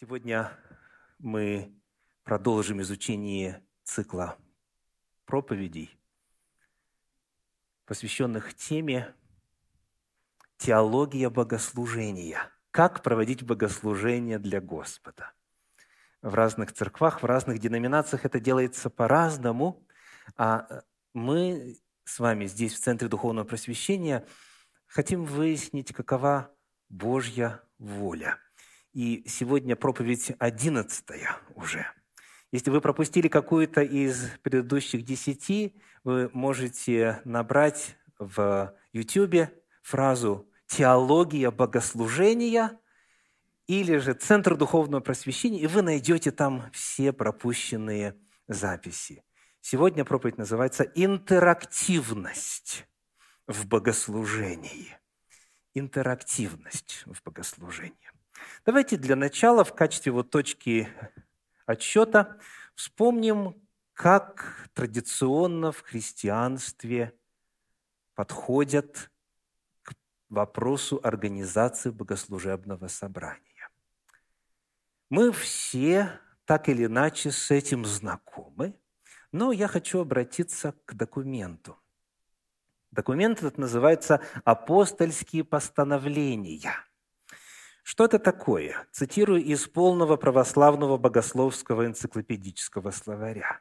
Сегодня мы продолжим изучение цикла проповедей, посвященных теме теология богослужения. Как проводить богослужение для Господа. В разных церквах, в разных деноминациях это делается по-разному, а мы с вами здесь, в Центре Духовного Просвещения, хотим выяснить, какова Божья воля – и сегодня проповедь одиннадцатая уже. Если вы пропустили какую-то из предыдущих десяти, вы можете набрать в YouTube фразу «теология богослужения» или же «Центр духовного просвещения», и вы найдете там все пропущенные записи. Сегодня проповедь называется «Интерактивность в богослужении». Интерактивность в богослужении. Давайте для начала в качестве вот точки отсчета вспомним, как традиционно в христианстве подходят к вопросу организации богослужебного собрания. Мы все так или иначе с этим знакомы, но я хочу обратиться к документу. Документ этот называется «Апостольские постановления». Что это такое? Цитирую из полного православного богословского энциклопедического словаря.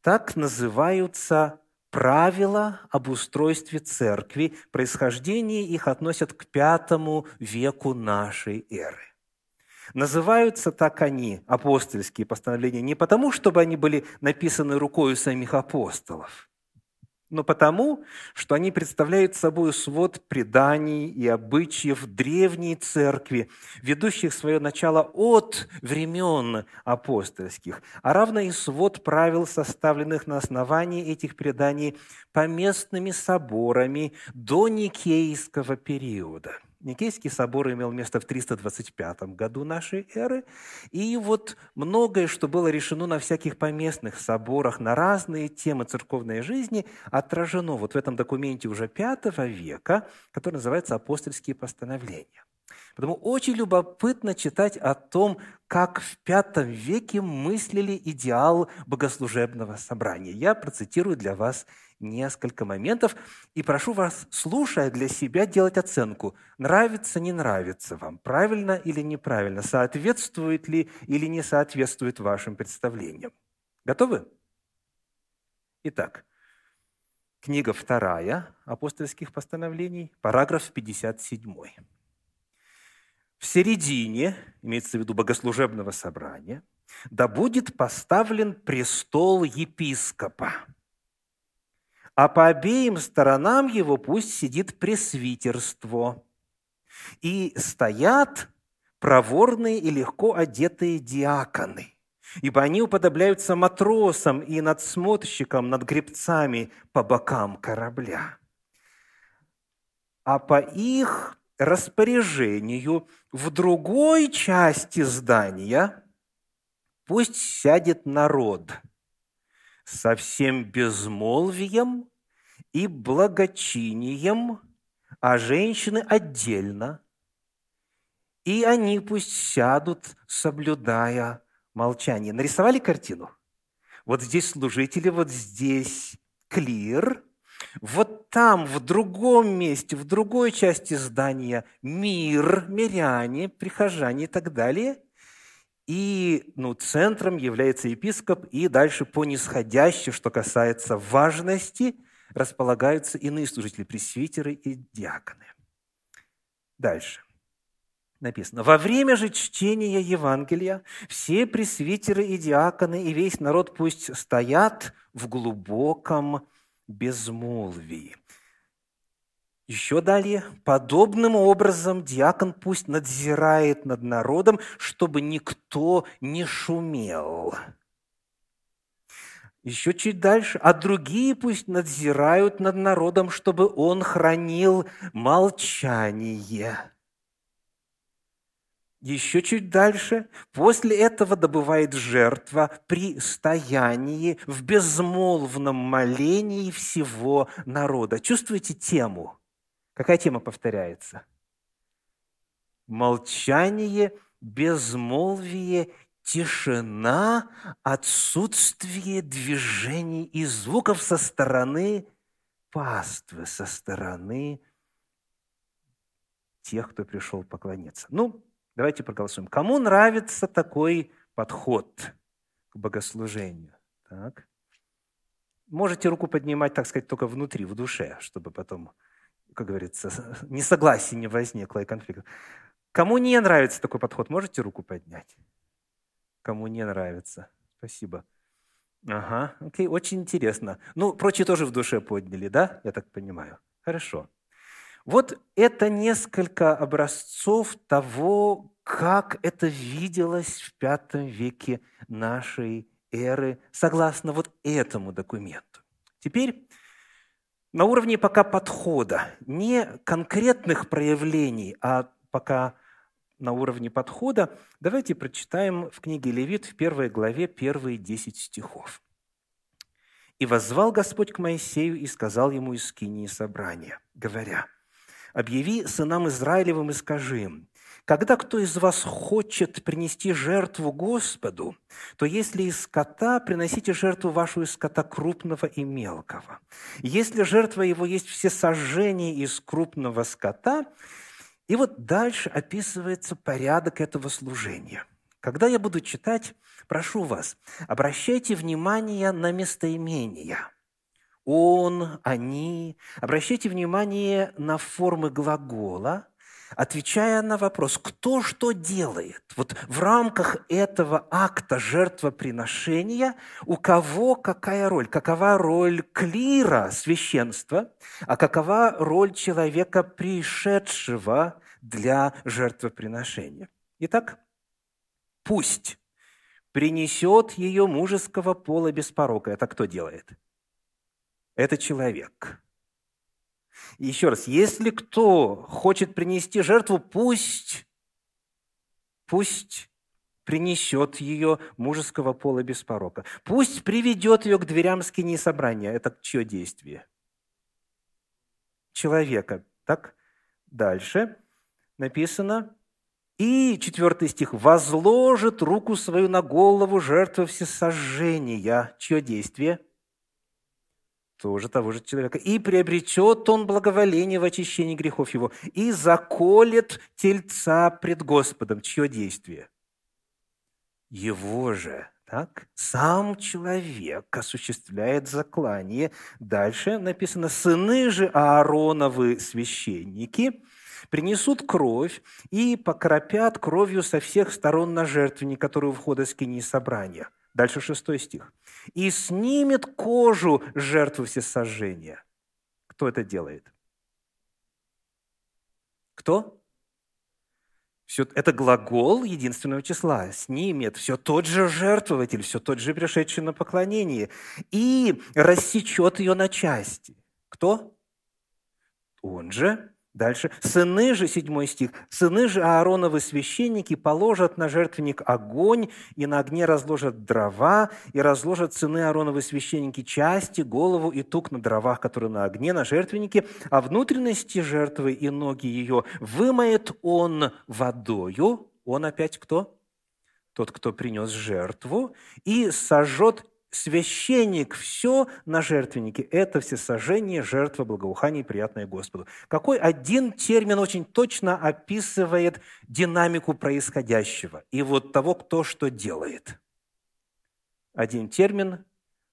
Так называются правила об устройстве церкви, происхождение их относят к пятому веку нашей эры. Называются так они, апостольские постановления, не потому, чтобы они были написаны рукой самих апостолов, но потому, что они представляют собой свод преданий и обычаев древней церкви, ведущих свое начало от времен апостольских, а равно и свод правил, составленных на основании этих преданий поместными соборами до Никейского периода – Никейский собор имел место в 325 году нашей эры, и вот многое, что было решено на всяких поместных соборах, на разные темы церковной жизни, отражено вот в этом документе уже V века, который называется «Апостольские постановления». Потому очень любопытно читать о том, как в V веке мыслили идеал богослужебного собрания. Я процитирую для вас несколько моментов и прошу вас, слушая для себя, делать оценку. Нравится, не нравится вам, правильно или неправильно, соответствует ли или не соответствует вашим представлениям. Готовы? Итак, книга вторая апостольских постановлений, параграф 57. В середине, имеется в виду богослужебного собрания, да будет поставлен престол епископа – а по обеим сторонам его пусть сидит пресвитерство. И стоят проворные и легко одетые диаконы, ибо они уподобляются матросам и надсмотрщикам над гребцами по бокам корабля. А по их распоряжению в другой части здания пусть сядет народ – со всем безмолвием и благочинием, а женщины отдельно. И они пусть сядут, соблюдая молчание. Нарисовали картину? Вот здесь служители, вот здесь клир, вот там, в другом месте, в другой части здания мир, миряне, прихожане и так далее. И ну, центром является епископ, и дальше по нисходящей, что касается важности, располагаются иные служители, пресвитеры и диаконы. Дальше. Написано, во время же чтения Евангелия все пресвитеры и диаконы и весь народ пусть стоят в глубоком безмолвии. Еще далее, подобным образом диакон пусть надзирает над народом, чтобы никто не шумел. Еще чуть дальше, а другие пусть надзирают над народом, чтобы он хранил молчание. Еще чуть дальше, после этого добывает жертва при стоянии в безмолвном молении всего народа. Чувствуете тему? Какая тема повторяется? Молчание безмолвие, тишина, отсутствие движений и звуков со стороны паствы, со стороны тех, кто пришел поклониться. Ну, давайте проголосуем. Кому нравится такой подход к богослужению? Так. Можете руку поднимать, так сказать, только внутри, в душе, чтобы потом, как говорится, несогласие не возникло и конфликт. Кому не нравится такой подход, можете руку поднять? Кому не нравится? Спасибо. Ага, окей, очень интересно. Ну, прочие тоже в душе подняли, да? Я так понимаю. Хорошо. Вот это несколько образцов того, как это виделось в V веке нашей эры, согласно вот этому документу. Теперь на уровне пока подхода, не конкретных проявлений, а пока на уровне подхода, давайте прочитаем в книге Левит в первой главе первые десять стихов. «И воззвал Господь к Моисею и сказал ему из скинии собрания, говоря, «Объяви сынам Израилевым и скажи им, когда кто из вас хочет принести жертву Господу, то если из скота, приносите жертву вашу из скота крупного и мелкого. Если жертва его есть все сожжения из крупного скота, и вот дальше описывается порядок этого служения. Когда я буду читать, прошу вас, обращайте внимание на местоимения. Он, они. Обращайте внимание на формы глагола – отвечая на вопрос, кто что делает, вот в рамках этого акта жертвоприношения, у кого какая роль, какова роль клира, священства, а какова роль человека, пришедшего для жертвоприношения. Итак, пусть принесет ее мужеского пола без порока. Это кто делает? Это человек. Еще раз, если кто хочет принести жертву, пусть, пусть принесет ее мужеского пола без порока. Пусть приведет ее к дверям скини собрания. Это чье действие? Человека. Так? Дальше написано, и четвертый стих, «возложит руку свою на голову жертвы всесожжения». Чье действие? Тоже того же человека. «И приобретет он благоволение в очищении грехов его, и заколет тельца пред Господом». Чье действие? Его же. Так? Сам человек осуществляет заклание. Дальше написано, «Сыны же Аароновы священники принесут кровь и покропят кровью со всех сторон на жертвенник, который у входа скини собрания». Дальше шестой стих. «И снимет кожу жертвы всесожжения». Кто это делает? Кто? Все, это глагол единственного числа. Снимет все тот же жертвователь, все тот же пришедший на поклонение. И рассечет ее на части. Кто? Он же Дальше. «Сыны же», седьмой стих, «сыны же Аароновы священники положат на жертвенник огонь, и на огне разложат дрова, и разложат сыны Аароновы священники части, голову и тук на дровах, которые на огне, на жертвеннике, а внутренности жертвы и ноги ее вымоет он водою». Он опять кто? Тот, кто принес жертву, и сожжет священник все на жертвеннике – это всесожжение, жертва, благоухание, приятное Господу. Какой один термин очень точно описывает динамику происходящего и вот того, кто что делает. Один термин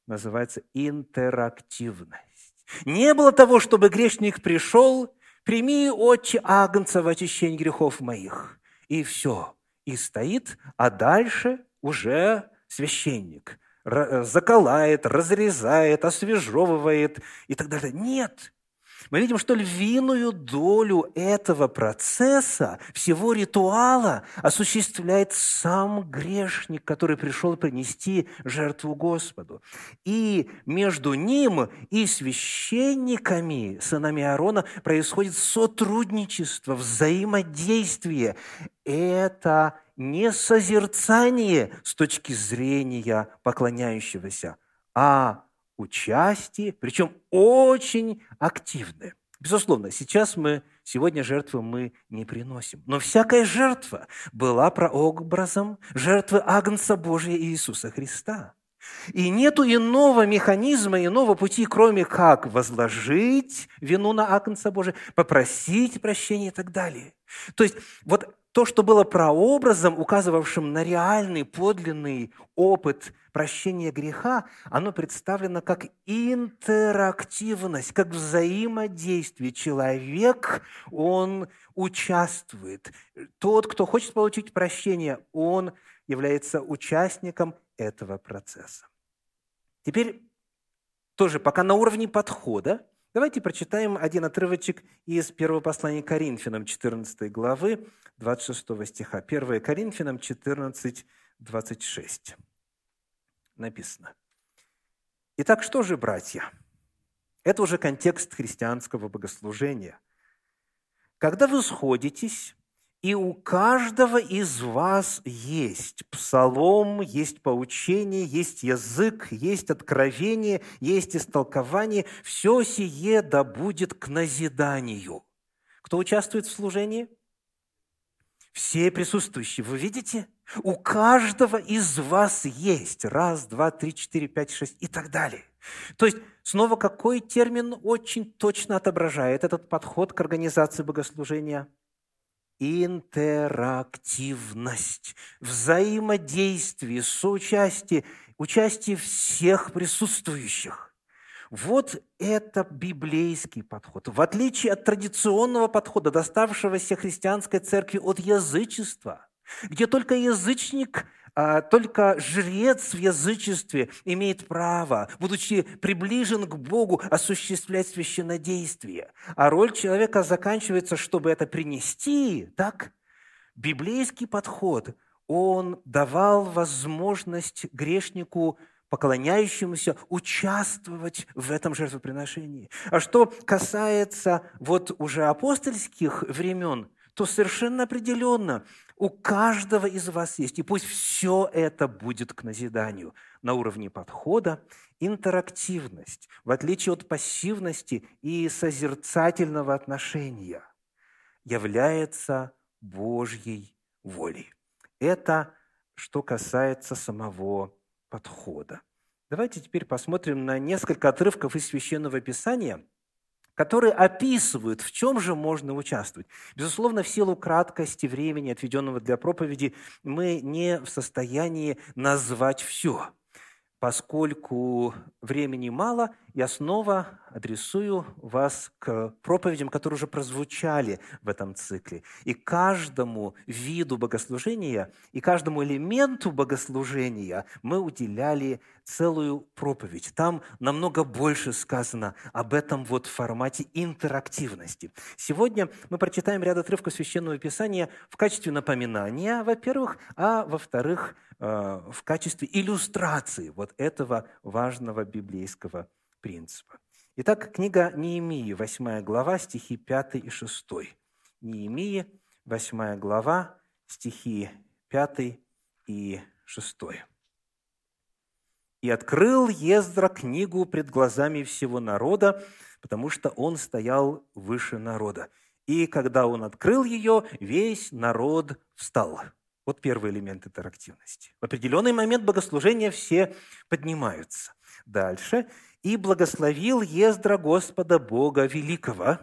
называется интерактивность. Не было того, чтобы грешник пришел, прими, отче Агнца в очищение грехов моих. И все. И стоит, а дальше уже священник – заколает, разрезает, освежевывает и так далее. Нет. Мы видим, что львиную долю этого процесса, всего ритуала осуществляет сам грешник, который пришел принести жертву Господу. И между ним и священниками, сынами Аарона, происходит сотрудничество, взаимодействие. Это не созерцание с точки зрения поклоняющегося, а участие, причем очень активное. Безусловно, сейчас мы сегодня жертвы мы не приносим. Но всякая жертва была прообразом жертвы Агнца Божия Иисуса Христа. И нету иного механизма, иного пути, кроме как возложить вину на Агнца Божия, попросить прощения и так далее. То есть вот то, что было прообразом, указывавшим на реальный, подлинный опыт прощения греха, оно представлено как интерактивность, как взаимодействие. Человек, он участвует. Тот, кто хочет получить прощение, он является участником этого процесса. Теперь тоже пока на уровне подхода, давайте прочитаем один отрывочек из первого послания Коринфянам, 14 главы, 26 стиха. 1 Коринфянам 14, 26. Написано. Итак, что же, братья? Это уже контекст христианского богослужения. Когда вы сходитесь, и у каждого из вас есть псалом, есть поучение, есть язык, есть откровение, есть истолкование. Все сие да будет к назиданию. Кто участвует в служении? Все присутствующие. Вы видите? У каждого из вас есть раз, два, три, четыре, пять, шесть и так далее. То есть, снова какой термин очень точно отображает этот подход к организации богослужения – интерактивность, взаимодействие, соучастие, участие всех присутствующих. Вот это библейский подход. В отличие от традиционного подхода, доставшегося христианской церкви от язычества, где только язычник – только жрец в язычестве имеет право, будучи приближен к Богу, осуществлять священнодействие. А роль человека заканчивается, чтобы это принести, так? Библейский подход, он давал возможность грешнику поклоняющемуся участвовать в этом жертвоприношении. А что касается вот уже апостольских времен, то совершенно определенно у каждого из вас есть. И пусть все это будет к назиданию на уровне подхода, интерактивность, в отличие от пассивности и созерцательного отношения, является Божьей волей. Это что касается самого подхода. Давайте теперь посмотрим на несколько отрывков из Священного Писания – которые описывают, в чем же можно участвовать. Безусловно, в силу краткости времени, отведенного для проповеди, мы не в состоянии назвать все – Поскольку времени мало, я снова адресую вас к проповедям, которые уже прозвучали в этом цикле. И каждому виду богослужения, и каждому элементу богослужения мы уделяли целую проповедь. Там намного больше сказано об этом вот формате интерактивности. Сегодня мы прочитаем ряд отрывков Священного Писания в качестве напоминания, во-первых, а во-вторых, Э, в качестве иллюстрации вот этого важного библейского принципа. Итак, книга Неемии, 8 глава, стихи 5 и 6. Неемии, 8 глава, стихи 5 и 6. «И открыл Ездра книгу пред глазами всего народа, потому что он стоял выше народа. И когда он открыл ее, весь народ встал». Вот первый элемент интерактивности. В определенный момент богослужения все поднимаются. Дальше. «И благословил Ездра Господа Бога Великого».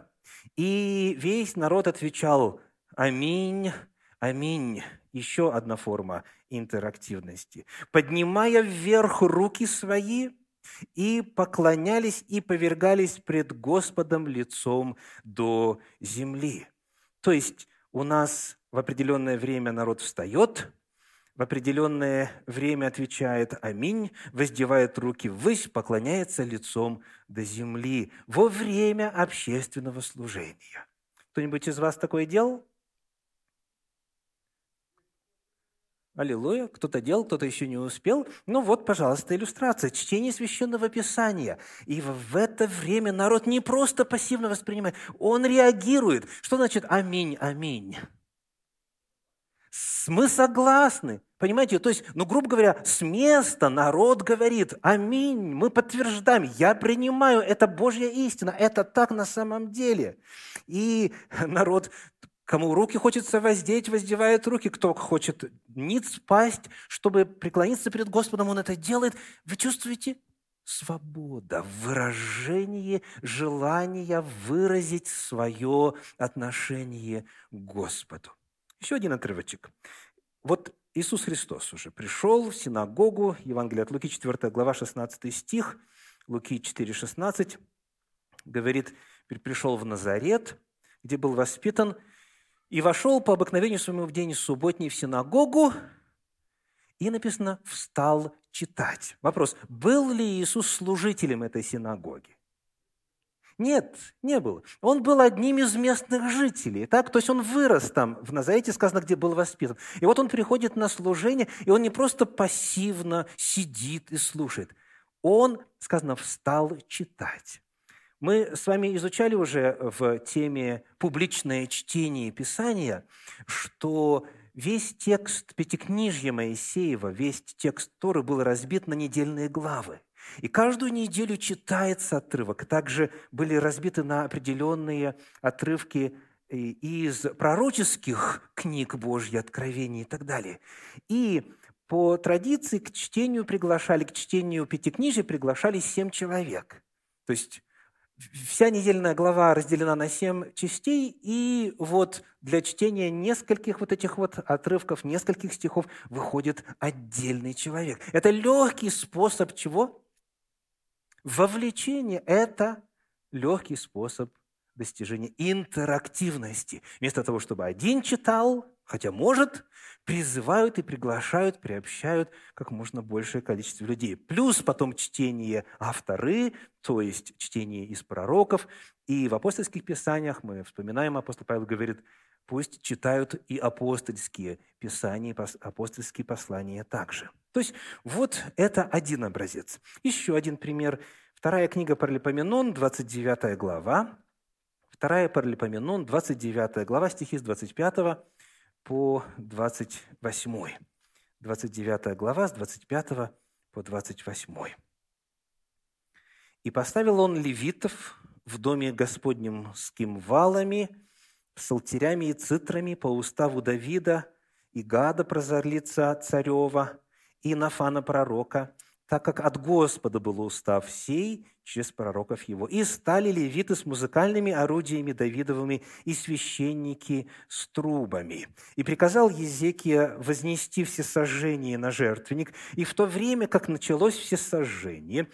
И весь народ отвечал «Аминь, аминь». Еще одна форма интерактивности. «Поднимая вверх руки свои, и поклонялись и повергались пред Господом лицом до земли». То есть у нас в определенное время народ встает, в определенное время отвечает «Аминь», воздевает руки ввысь, поклоняется лицом до земли во время общественного служения. Кто-нибудь из вас такое делал? Аллилуйя. Кто-то делал, кто-то еще не успел. Ну вот, пожалуйста, иллюстрация. Чтение Священного Писания. И в это время народ не просто пассивно воспринимает, он реагирует. Что значит «Аминь, аминь»? Мы согласны. Понимаете? То есть, ну, грубо говоря, с места народ говорит, аминь, мы подтверждаем, я принимаю, это Божья истина, это так на самом деле. И народ Кому руки хочется воздеть, воздевает руки. Кто хочет ниц спасть, чтобы преклониться перед Господом, он это делает. Вы чувствуете? Свобода, выражение желания выразить свое отношение к Господу. Еще один отрывочек. Вот Иисус Христос уже пришел в синагогу, Евангелие от Луки, 4 глава, 16 стих, Луки 4, 16, говорит, пришел в Назарет, где был воспитан, и вошел по обыкновению своему в день субботний в синагогу, и написано «встал читать». Вопрос, был ли Иисус служителем этой синагоги? Нет, не был. Он был одним из местных жителей. Так? То есть он вырос там, в Назарете сказано, где был воспитан. И вот он приходит на служение, и он не просто пассивно сидит и слушает. Он, сказано, встал читать. Мы с вами изучали уже в теме «Публичное чтение Писания», что весь текст Пятикнижья Моисеева, весь текст Торы был разбит на недельные главы. И каждую неделю читается отрывок. Также были разбиты на определенные отрывки из пророческих книг Божьих, откровений и так далее. И по традиции к чтению приглашали, к чтению Пятикнижия приглашали семь человек. То есть Вся недельная глава разделена на семь частей, и вот для чтения нескольких вот этих вот отрывков, нескольких стихов выходит отдельный человек. Это легкий способ чего? Вовлечение – это легкий способ достижения интерактивности. Вместо того, чтобы один читал, хотя может, призывают и приглашают, приобщают как можно большее количество людей. Плюс потом чтение авторы, то есть чтение из пророков. И в апостольских писаниях мы вспоминаем, апостол Павел говорит, пусть читают и апостольские писания, апостольские послания также. То есть вот это один образец. Еще один пример. Вторая книга Паралипоменон, 29 глава. Вторая Паралипоменон, 29 глава, стихи с 25 по 28. 29 глава с 25 по 28. «И поставил он левитов в доме Господнем с кимвалами, псалтерями и цитрами по уставу Давида, и Гада, прозорлица царева, и Нафана пророка, так как от Господа был устав сей через пророков его. И стали левиты с музыкальными орудиями Давидовыми и священники с трубами. И приказал Езекия вознести все сожжения на жертвенник. И в то время, как началось все сожжение,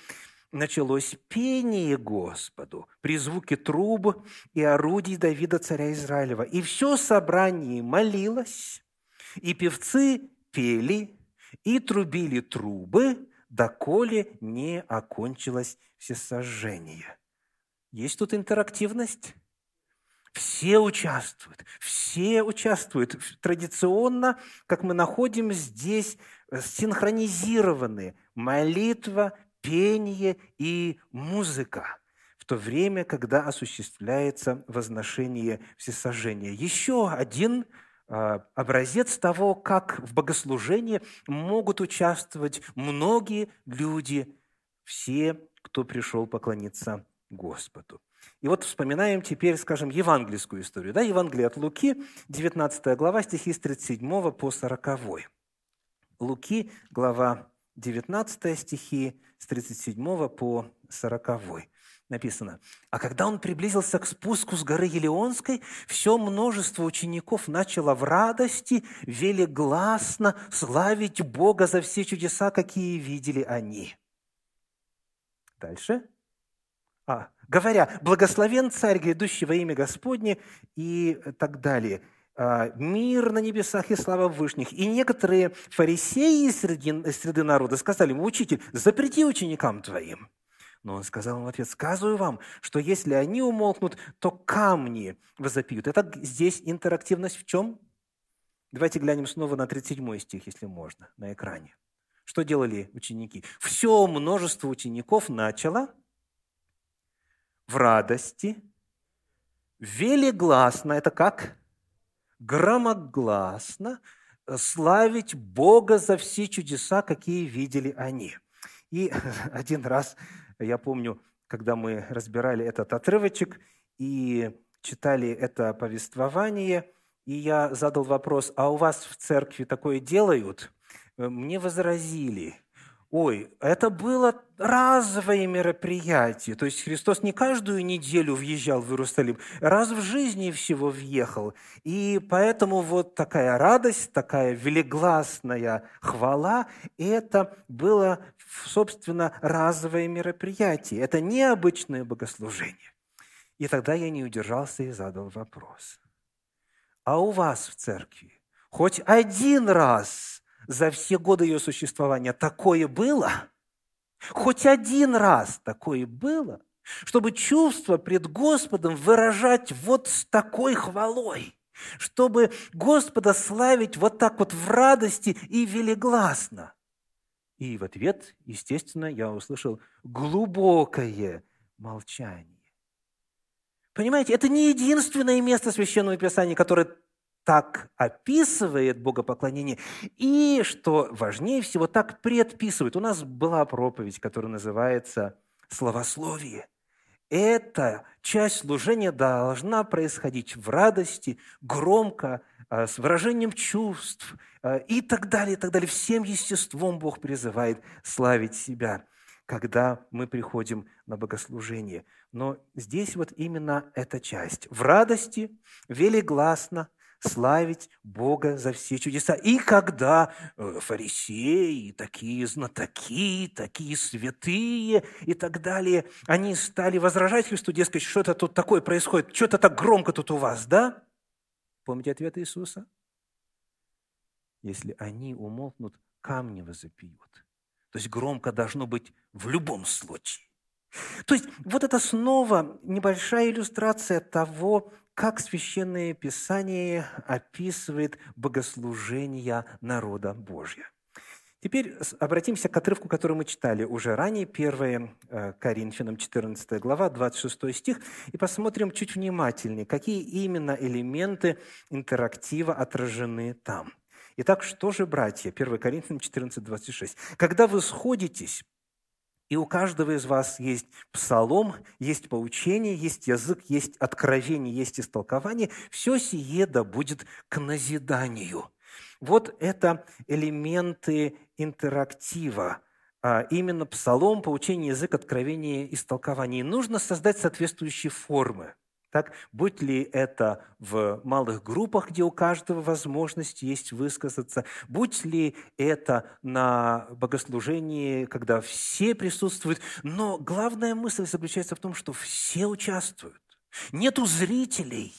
началось пение Господу при звуке труб и орудий Давида, царя Израилева. И все собрание молилось, и певцы пели, и трубили трубы, доколе не окончилось всесожжение. Есть тут интерактивность? Все участвуют, все участвуют. Традиционно, как мы находим здесь, э, синхронизированы молитва, пение и музыка в то время, когда осуществляется возношение всесожжения. Еще один образец того, как в богослужении могут участвовать многие люди, все, кто пришел поклониться Господу. И вот вспоминаем теперь, скажем, евангельскую историю. Да, Евангелие от Луки, 19 глава, стихи с 37 по 40. Луки, глава 19 стихи с 37 по 40 написано, «А когда он приблизился к спуску с горы Елеонской, все множество учеников начало в радости велигласно славить Бога за все чудеса, какие видели они». Дальше. А, говоря, «Благословен царь, грядущий во имя Господне» и так далее – а, мир на небесах и слава вышних. И некоторые фарисеи среди, среды народа сказали ему, учитель, запрети ученикам твоим. Но он сказал им в ответ, сказываю вам, что если они умолкнут, то камни возопьют. Это здесь интерактивность в чем? Давайте глянем снова на 37 стих, если можно, на экране. Что делали ученики? Все множество учеников начало в радости, велигласно, это как? Громогласно славить Бога за все чудеса, какие видели они. И один раз, я помню, когда мы разбирали этот отрывочек и читали это повествование, и я задал вопрос, а у вас в церкви такое делают? Мне возразили – Ой, это было разовое мероприятие. То есть Христос не каждую неделю въезжал в Иерусалим, раз в жизни всего въехал. И поэтому вот такая радость, такая велигласная хвала, это было, собственно, разовое мероприятие. Это необычное богослужение. И тогда я не удержался и задал вопрос. А у вас в церкви хоть один раз – за все годы ее существования такое было? Хоть один раз такое было? Чтобы чувство пред Господом выражать вот с такой хвалой, чтобы Господа славить вот так вот в радости и велигласно. И в ответ, естественно, я услышал глубокое молчание. Понимаете, это не единственное место Священного Писания, которое так описывает богопоклонение и, что важнее всего, так предписывает. У нас была проповедь, которая называется «Словословие». Эта часть служения должна происходить в радости, громко, а, с выражением чувств а, и так далее, и так далее. Всем естеством Бог призывает славить себя, когда мы приходим на богослужение. Но здесь вот именно эта часть. В радости, велигласно, славить Бога за все чудеса. И когда э, фарисеи, такие знатоки, такие святые и так далее, они стали возражать Христу, дескать, что это тут такое происходит, что-то так громко тут у вас, да? Помните ответ Иисуса? Если они умолкнут, камни возопьют. То есть громко должно быть в любом случае. То есть вот это снова небольшая иллюстрация того, как Священное Писание описывает богослужение народа Божьего. Теперь обратимся к отрывку, который мы читали уже ранее, 1 э, Коринфянам 14 глава, 26 стих, и посмотрим чуть внимательнее, какие именно элементы интерактива отражены там. Итак, что же, братья, 1 Коринфянам 14, 26. «Когда вы сходитесь, и у каждого из вас есть псалом, есть поучение, есть язык, есть откровение, есть истолкование. Все сие да будет к назиданию. Вот это элементы интерактива. А именно псалом, поучение, язык, откровение, истолкование. И нужно создать соответствующие формы – так, будь ли это в малых группах, где у каждого возможность есть высказаться, будь ли это на богослужении, когда все присутствуют, но главная мысль заключается в том, что все участвуют. Нету зрителей.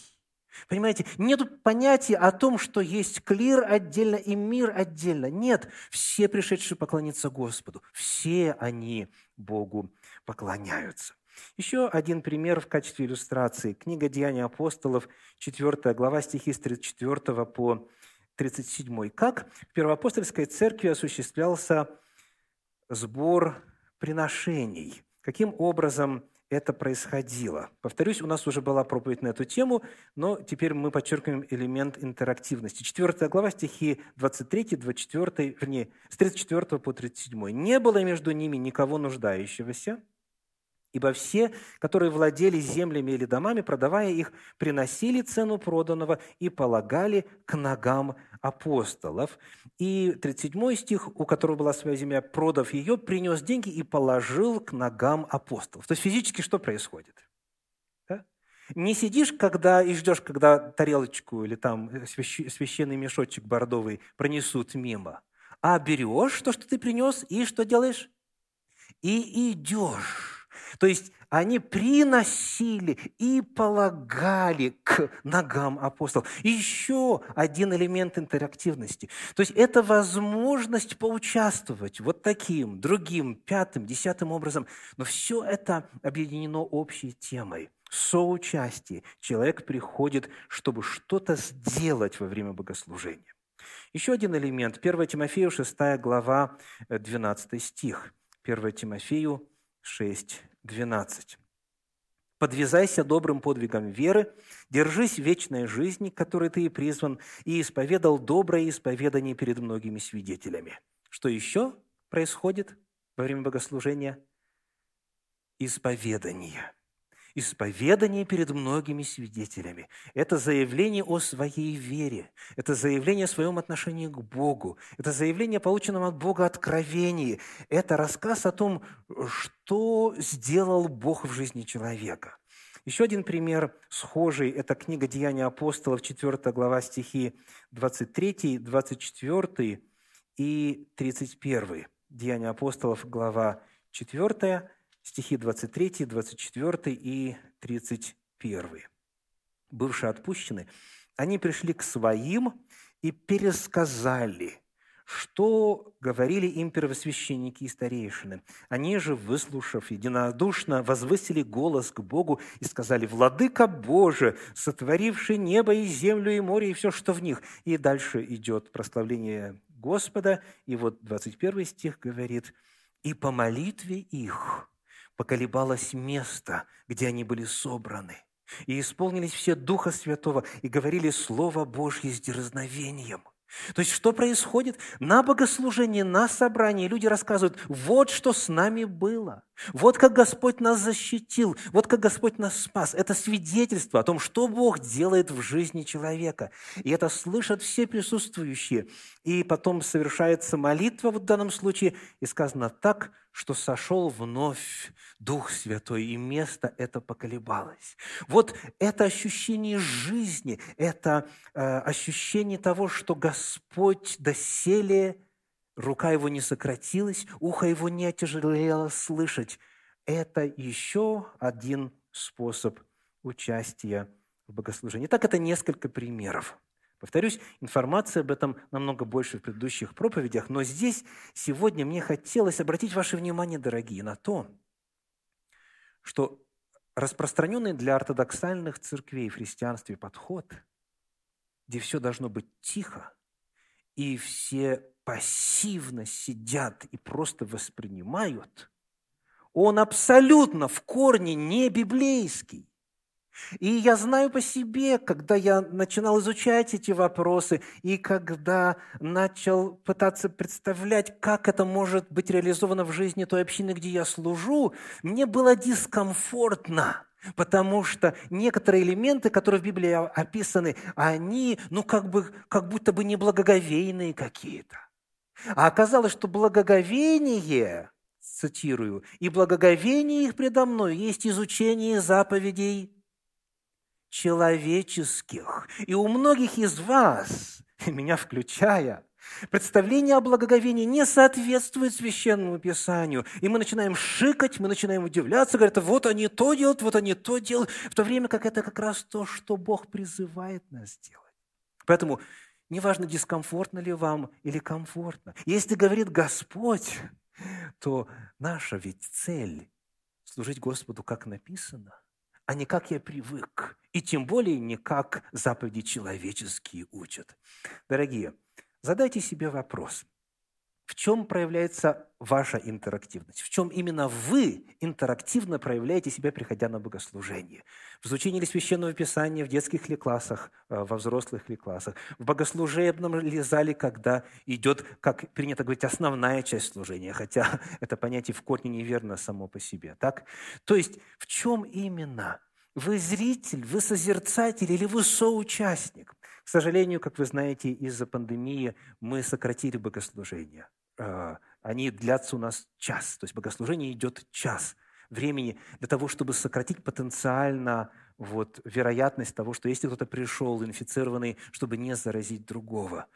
Понимаете, нет понятия о том, что есть клир отдельно и мир отдельно. Нет, все пришедшие поклониться Господу, все они Богу поклоняются. Еще один пример в качестве иллюстрации. Книга «Деяния апостолов», 4 глава, стихи с 34 по 37. Как в Первоапостольской церкви осуществлялся сбор приношений? Каким образом это происходило. Повторюсь, у нас уже была проповедь на эту тему, но теперь мы подчеркиваем элемент интерактивности. 4 глава, стихи 23, 24, вернее, с 34 по 37. «Не было между ними никого нуждающегося, Ибо все, которые владели землями или домами, продавая их, приносили цену проданного и полагали к ногам апостолов. И 37 стих, у которого была своя земля, продав ее, принес деньги и положил к ногам апостолов. То есть физически что происходит? Да? Не сидишь когда и ждешь, когда тарелочку или там священный мешочек бордовый пронесут мимо, а берешь то, что ты принес, и что делаешь? И идешь то есть они приносили и полагали к ногам апостолов. еще один элемент интерактивности. То есть это возможность поучаствовать вот таким, другим, пятым, десятым образом. Но все это объединено общей темой соучастие. Человек приходит, чтобы что-то сделать во время богослужения. Еще один элемент. 1 Тимофею 6 глава 12 стих. 1 Тимофею 6, 12. подвязайся добрым подвигом веры, держись вечной жизни, которой ты и призван, и исповедал доброе исповедание перед многими свидетелями». Что еще происходит во время богослужения? Исповедание – исповедание перед многими свидетелями. Это заявление о своей вере, это заявление о своем отношении к Богу, это заявление о полученном от Бога откровении, это рассказ о том, что сделал Бог в жизни человека. Еще один пример схожий – это книга «Деяния апостолов», 4 глава, стихи 23, 24 и 31. «Деяния апостолов», глава 4, стихи 23, 24 и 31. Бывшие отпущены, они пришли к своим и пересказали, что говорили им первосвященники и старейшины. Они же, выслушав единодушно, возвысили голос к Богу и сказали, «Владыка Боже, сотворивший небо и землю и море и все, что в них». И дальше идет прославление Господа, и вот 21 стих говорит, «И по молитве их поколебалось место, где они были собраны, и исполнились все Духа Святого, и говорили Слово Божье с дерзновением – то есть, что происходит? На богослужении, на собрании люди рассказывают, вот что с нами было, вот как Господь нас защитил, вот как Господь нас спас. Это свидетельство о том, что Бог делает в жизни человека. И это слышат все присутствующие. И потом совершается молитва в данном случае, и сказано так, что сошел вновь Дух Святой, и место это поколебалось. Вот это ощущение жизни, это э, ощущение того, что Господь доселе, рука его не сократилась, ухо его не отяжелело слышать. Это еще один способ участия в богослужении. Так это несколько примеров. Повторюсь, информации об этом намного больше в предыдущих проповедях, но здесь сегодня мне хотелось обратить ваше внимание, дорогие, на то, что распространенный для ортодоксальных церквей в христианстве подход, где все должно быть тихо, и все пассивно сидят и просто воспринимают, он абсолютно в корне не библейский. И я знаю по себе, когда я начинал изучать эти вопросы, и когда начал пытаться представлять, как это может быть реализовано в жизни той общины, где я служу, мне было дискомфортно, потому что некоторые элементы, которые в Библии описаны, они, ну, как, бы, как будто бы неблагоговейные какие-то. А оказалось, что благоговение, цитирую, «и благоговение их предо мной есть изучение заповедей человеческих. И у многих из вас, меня включая, представление о благоговении не соответствует священному писанию. И мы начинаем шикать, мы начинаем удивляться, говорят, вот они то делают, вот они то делают, в то время как это как раз то, что Бог призывает нас делать. Поэтому неважно, дискомфортно ли вам или комфортно. Если говорит Господь, то наша ведь цель – служить Господу, как написано – а не как я привык, и тем более не как заповеди человеческие учат. Дорогие, задайте себе вопрос, в чем проявляется ваша интерактивность? В чем именно вы интерактивно проявляете себя, приходя на богослужение? В изучении ли священного писания в детских ли классах, э, во взрослых ли классах? В богослужебном ли зале, когда идет, как принято говорить, основная часть служения, хотя это понятие в корне неверно само по себе. Так? То есть в чем именно? Вы зритель, вы созерцатель или вы соучастник? К сожалению, как вы знаете, из-за пандемии мы сократили богослужения. А, они длятся у нас час, то есть богослужение идет час времени для того, чтобы сократить потенциально вот, вероятность того, что если кто-то пришел инфицированный, чтобы не заразить другого.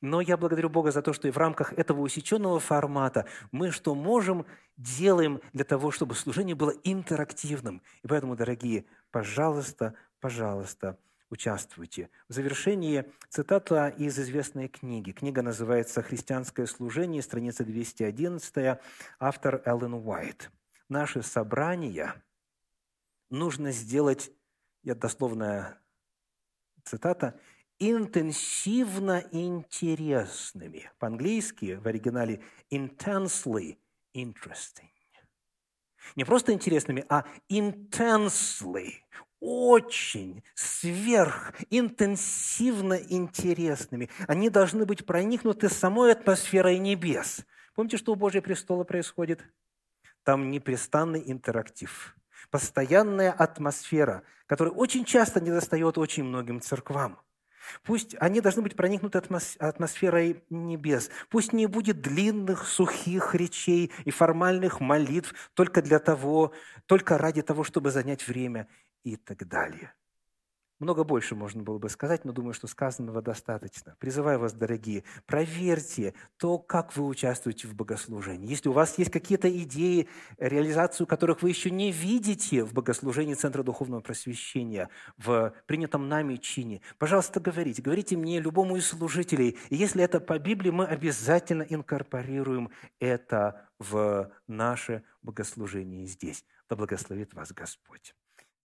Но я благодарю Бога за то, что и в рамках этого усеченного формата мы что можем, делаем для того, чтобы служение было интерактивным. И поэтому, дорогие, пожалуйста, пожалуйста, участвуйте. В завершении цитата из известной книги. Книга называется «Христианское служение», страница 211, автор Эллен Уайт. Наши собрания нужно сделать, я дословная цитата, интенсивно интересными. По-английски в оригинале intensely interesting. Не просто интересными, а intensely, очень, сверх, интенсивно интересными. Они должны быть проникнуты самой атмосферой небес. Помните, что у Божьего престола происходит? Там непрестанный интерактив, постоянная атмосфера, которая очень часто недостает очень многим церквам. Пусть они должны быть проникнуты атмосферой небес. Пусть не будет длинных, сухих речей и формальных молитв только для того, только ради того, чтобы занять время и так далее. Много больше можно было бы сказать, но думаю, что сказанного достаточно. Призываю вас, дорогие, проверьте то, как вы участвуете в богослужении. Если у вас есть какие-то идеи, реализацию которых вы еще не видите в богослужении Центра Духовного Просвещения, в принятом нами чине, пожалуйста, говорите. Говорите мне, любому из служителей. И если это по Библии, мы обязательно инкорпорируем это в наше богослужение здесь. Да благословит вас Господь.